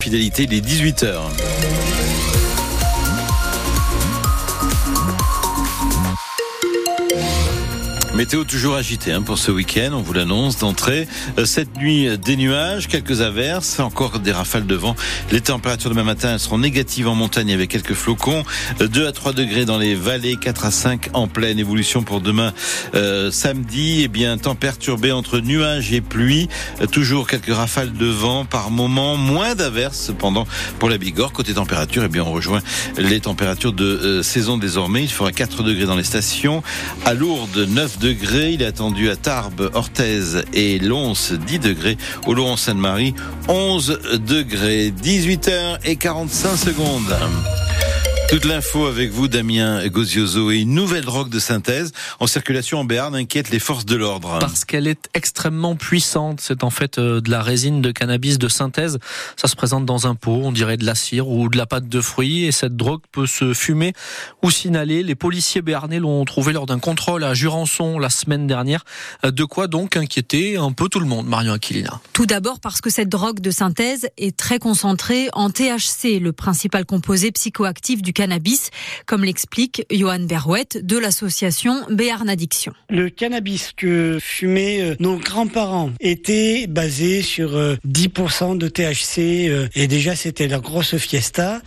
Fidélité, les 18h. Météo toujours agitée hein, pour ce week-end, on vous l'annonce d'entrée. Euh, cette nuit, des nuages, quelques averses, encore des rafales de vent. Les températures demain matin elles seront négatives en montagne avec quelques flocons. 2 à 3 degrés dans les vallées, 4 à 5 en pleine évolution pour demain euh, samedi. Eh bien, temps perturbé entre nuages et pluie. Euh, toujours quelques rafales de vent par moment, moins d'averses cependant pour la Bigorre. Côté température, eh bien, on rejoint les températures de euh, saison désormais. Il fera 4 degrés dans les stations. À Lourdes, 9 degrés Il est attendu à Tarbes, Orthez et Lons 10 degrés. Au Laurent-Sainte-Marie 11 degrés. 18h et 45 secondes. Toute l'info avec vous, Damien Gozioso, et une nouvelle drogue de synthèse en circulation en Béarn inquiète les forces de l'ordre. Parce qu'elle est extrêmement puissante. C'est en fait euh, de la résine de cannabis de synthèse. Ça se présente dans un pot, on dirait de la cire ou de la pâte de fruits, et cette drogue peut se fumer ou s'inhaler. Les policiers béarnais l'ont trouvé lors d'un contrôle à Jurançon la semaine dernière. Euh, de quoi donc inquiéter un peu tout le monde, Marion Aquilina? Tout d'abord parce que cette drogue de synthèse est très concentrée en THC, le principal composé psychoactif du comme l'explique Johan Berouette de l'association Béarn Addiction. Le cannabis que fumaient euh, nos grands-parents était basé sur 10% euh, de THC euh, et déjà c'était la grosse fiesta.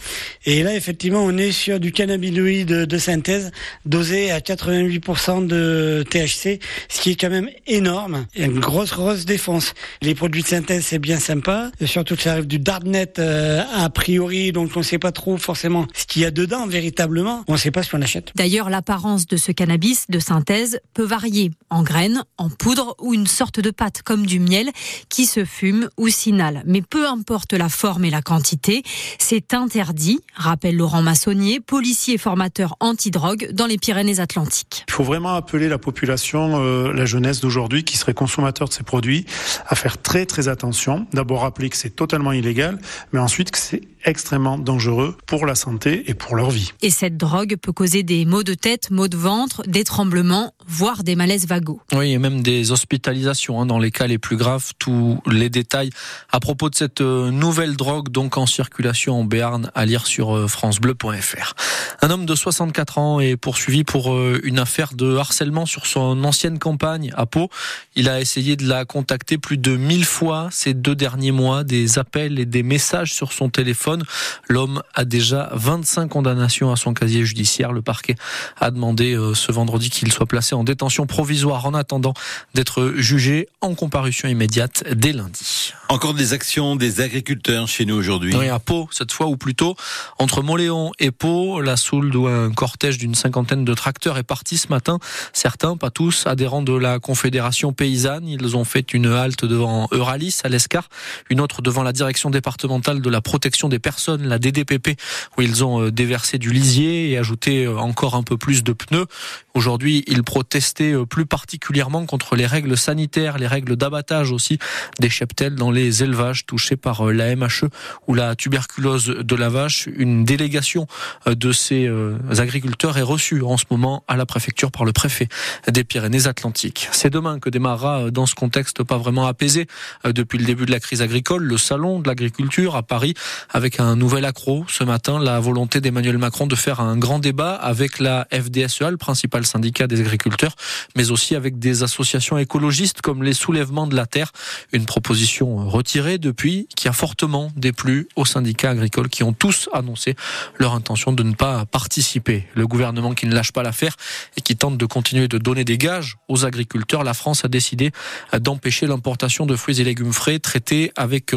Et là effectivement on est sur du cannabinoïde de synthèse dosé à 88% de THC, ce qui est quand même énorme. Il une grosse grosse défense. Les produits de synthèse c'est bien sympa, surtout ça arrive du darknet a priori donc on ne sait pas trop forcément ce qu'il y a dedans véritablement, on ne sait pas ce qu'on achète. D'ailleurs, l'apparence de ce cannabis de synthèse peut varier en graines, en poudre ou une sorte de pâte comme du miel qui se fume ou s'inhale. Mais peu importe la forme et la quantité, c'est interdit, rappelle Laurent Massonnier, policier et formateur anti-drogue dans les Pyrénées-Atlantiques. Il faut vraiment appeler la population, euh, la jeunesse d'aujourd'hui qui serait consommateur de ces produits, à faire très très attention. D'abord rappeler que c'est totalement illégal, mais ensuite que c'est extrêmement dangereux pour la santé et pour leur vie. Et cette drogue peut causer des maux de tête, maux de ventre, des tremblements, voire des malaises vagos. Oui, et même des hospitalisations hein, dans les cas les plus graves. Tous les détails à propos de cette euh, nouvelle drogue donc en circulation en Béarn à lire sur euh, francebleu.fr. Un homme de 64 ans est poursuivi pour euh, une affaire de harcèlement sur son ancienne campagne à Pau. Il a essayé de la contacter plus de 1000 fois ces deux derniers mois, des appels et des messages sur son téléphone. L'homme a déjà 25 condamnations à son casier judiciaire. Le parquet a demandé ce vendredi qu'il soit placé en détention provisoire en attendant d'être jugé en comparution immédiate dès lundi. Encore des actions des agriculteurs chez nous aujourd'hui. Oui, à Pau, cette fois, ou plutôt entre Moléon et Pau, la Soule, où un cortège d'une cinquantaine de tracteurs est parti ce matin. Certains, pas tous, adhérents de la Confédération paysanne. Ils ont fait une halte devant Euralis à l'Escar, une autre devant la direction départementale de la protection des personnes, la DDPP, où ils ont euh, déversé du lisier et ajouté euh, encore un peu plus de pneus. Aujourd'hui, ils protestaient euh, plus particulièrement contre les règles sanitaires, les règles d'abattage aussi des cheptels dans les élevages touchés par la MHE ou la tuberculose de la vache. Une délégation de ces agriculteurs est reçue en ce moment à la préfecture par le préfet des Pyrénées-Atlantiques. C'est demain que démarrera dans ce contexte pas vraiment apaisé depuis le début de la crise agricole le salon de l'agriculture à Paris avec un nouvel accro ce matin la volonté d'Emmanuel Macron de faire un grand débat avec la FDSEA le principal syndicat des agriculteurs mais aussi avec des associations écologistes comme les soulèvements de la terre. Une proposition retirée depuis qui a fortement déplu aux syndicats agricoles qui ont tous annoncé leur intention de ne pas participer. Le gouvernement qui ne lâche pas l'affaire et qui tente de continuer de donner des gages aux agriculteurs, la France a décidé d'empêcher l'importation de fruits et légumes frais traités avec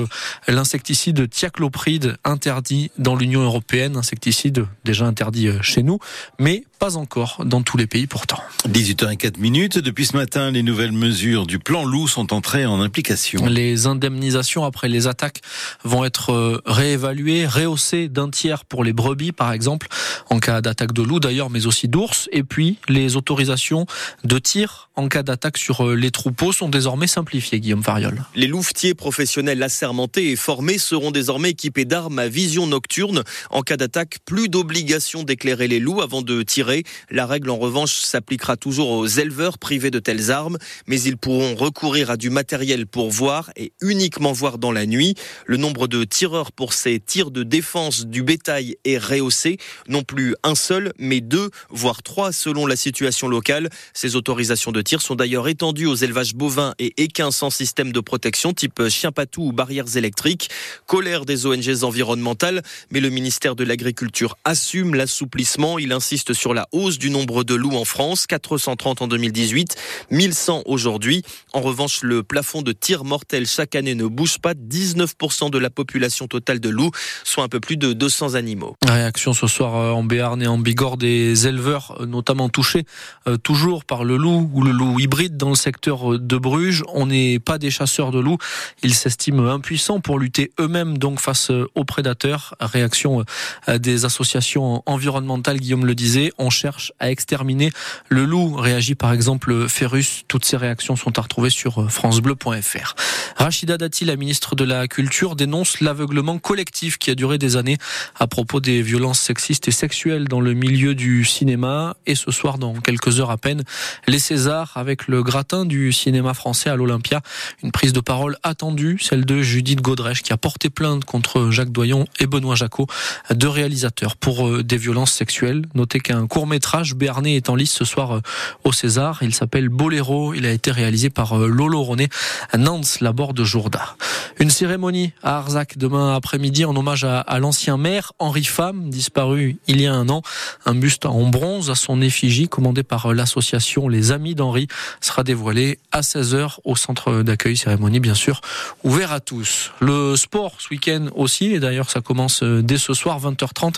l'insecticide thiaclopride interdit dans l'Union européenne, insecticide déjà interdit euh, chez nous, mais pas encore dans tous les pays pourtant. 18h04 minutes. Depuis ce matin, les nouvelles mesures du plan loup sont entrées en implication. Les indemnisations après les attaques vont être euh, réévaluées, rehaussées d'un tiers pour les brebis, par exemple, en cas d'attaque de loup d'ailleurs, mais aussi d'ours. Et puis, les autorisations de tir en cas d'attaque sur euh, les troupeaux sont désormais simplifiées, Guillaume Fariol. Les louvetiers professionnels assermentés et formés seront désormais équipés d'armes à vision nocturne. En cas d'attaque, plus d'obligation d'éclairer les loups avant de tirer La règle, en revanche, s'appliquera toujours aux éleveurs privés de telles armes, mais ils pourront recourir à du matériel pour voir et uniquement voir dans la nuit. Le nombre de tireurs pour ces tirs de défense du bétail est rehaussé. Non plus un seul, mais deux, voire trois selon la situation locale. Ces autorisations de tir sont d'ailleurs étendues aux élevages bovins et équins sans système de protection type chien patou ou barrières électriques. Colère des ONG environnementales, mais le ministère de l'Agriculture assume l'assouplissement. Il insiste sur la hausse du nombre de loups en France, 430 en 2018, 1100 aujourd'hui. En revanche, le plafond de tir mortel chaque année ne bouge pas. 19% de la population totale de loups, soit un peu plus de 200 animaux. Réaction ce soir euh, en Béarn et en Bigorre des éleveurs, euh, notamment touchés euh, toujours par le loup ou le loup hybride dans le secteur de Bruges. On n'est pas des chasseurs de loups. Ils s'estiment impuissants pour lutter eux-mêmes donc face aux prédateurs. Réaction des associations environnementales, Guillaume le disait. Cherche à exterminer le loup. Réagit par exemple Ferrus. Toutes ces réactions sont à retrouver sur francebleu.fr. Rachida Dati, la ministre de la Culture, dénonce l'aveuglement collectif qui a duré des années à propos des violences sexistes et sexuelles dans le milieu du cinéma. Et ce soir, dans quelques heures à peine, les Césars avec le gratin du cinéma français à l'Olympia. Une prise de parole attendue, celle de Judith Godrèche qui a porté plainte contre Jacques Doyon et Benoît Jacot, deux réalisateurs pour euh, des violences sexuelles. Notez qu'un court métrage béarnais est en lice ce soir euh, au César. Il s'appelle Boléro. Il a été réalisé par euh, Lolo Ronet à Nantes, la bord de Jourda. Une cérémonie à Arzac demain après-midi en hommage à, l'ancien maire Henri Femme, disparu il y a un an. Un buste en bronze à son effigie commandé par l'association Les Amis d'Henri sera dévoilé à 16h au centre d'accueil cérémonie bien sûr ouvert à tous. Le sport ce week-end aussi et d'ailleurs ça commence dès ce soir 20h30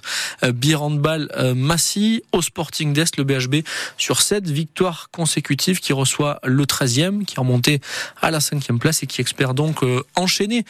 Birandball Massy au Sporting d'Est le BHB sur 7 victoires consécutives qui reçoit le 13e qui est remonté à la 5e place et qui espère donc enchaîner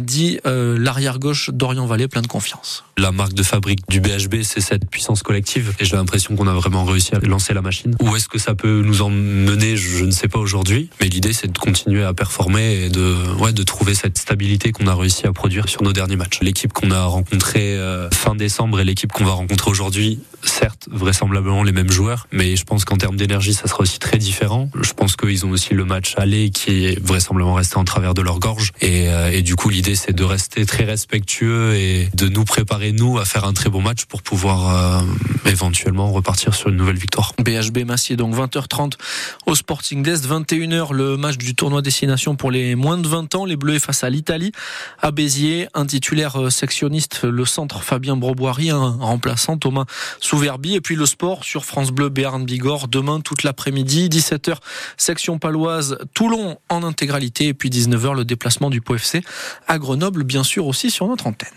dit l'arrière-gauche Dorian Vallée plein de confiance. La marque de fabrique du BHB c'est cette puissance collective et j'ai l'impression qu'on a vraiment réussi à lancer la machine. Où est-ce que ça peut nous emmener Je ne sais pas aujourd'hui, mais l'idée c'est de continuer à performer et de ouais de trouver cette stabilité qu'on a réussi à produire sur nos derniers matchs. L'équipe qu'on a rencontrée fin décembre et l'équipe qu'on va rencontrer aujourd'hui, certes vraisemblablement les mêmes joueurs, mais je pense qu'en termes d'énergie ça sera aussi très différent. Je pense qu'ils ont aussi le match aller qui est vraisemblablement resté en travers de leur gorge et, et du coup l'idée c'est de rester très respectueux et de nous préparer nous à faire un très bon match pour pouvoir euh, éventuellement repartir sur une nouvelle victoire. BHB Massier donc 20h30 au Sporting d'Est, 21h le match du tournoi destination pour les moins de 20 ans, les Bleus face à l'Italie à Béziers, un titulaire sectionniste le centre Fabien Broboiry, un remplaçant Thomas Souverbi et puis le sport sur France Bleu Béarn Bigorre demain toute l'après-midi 17h section paloise Toulon en intégralité et puis 19h le déplacement du POFC à Grenoble bien sûr aussi sur notre antenne.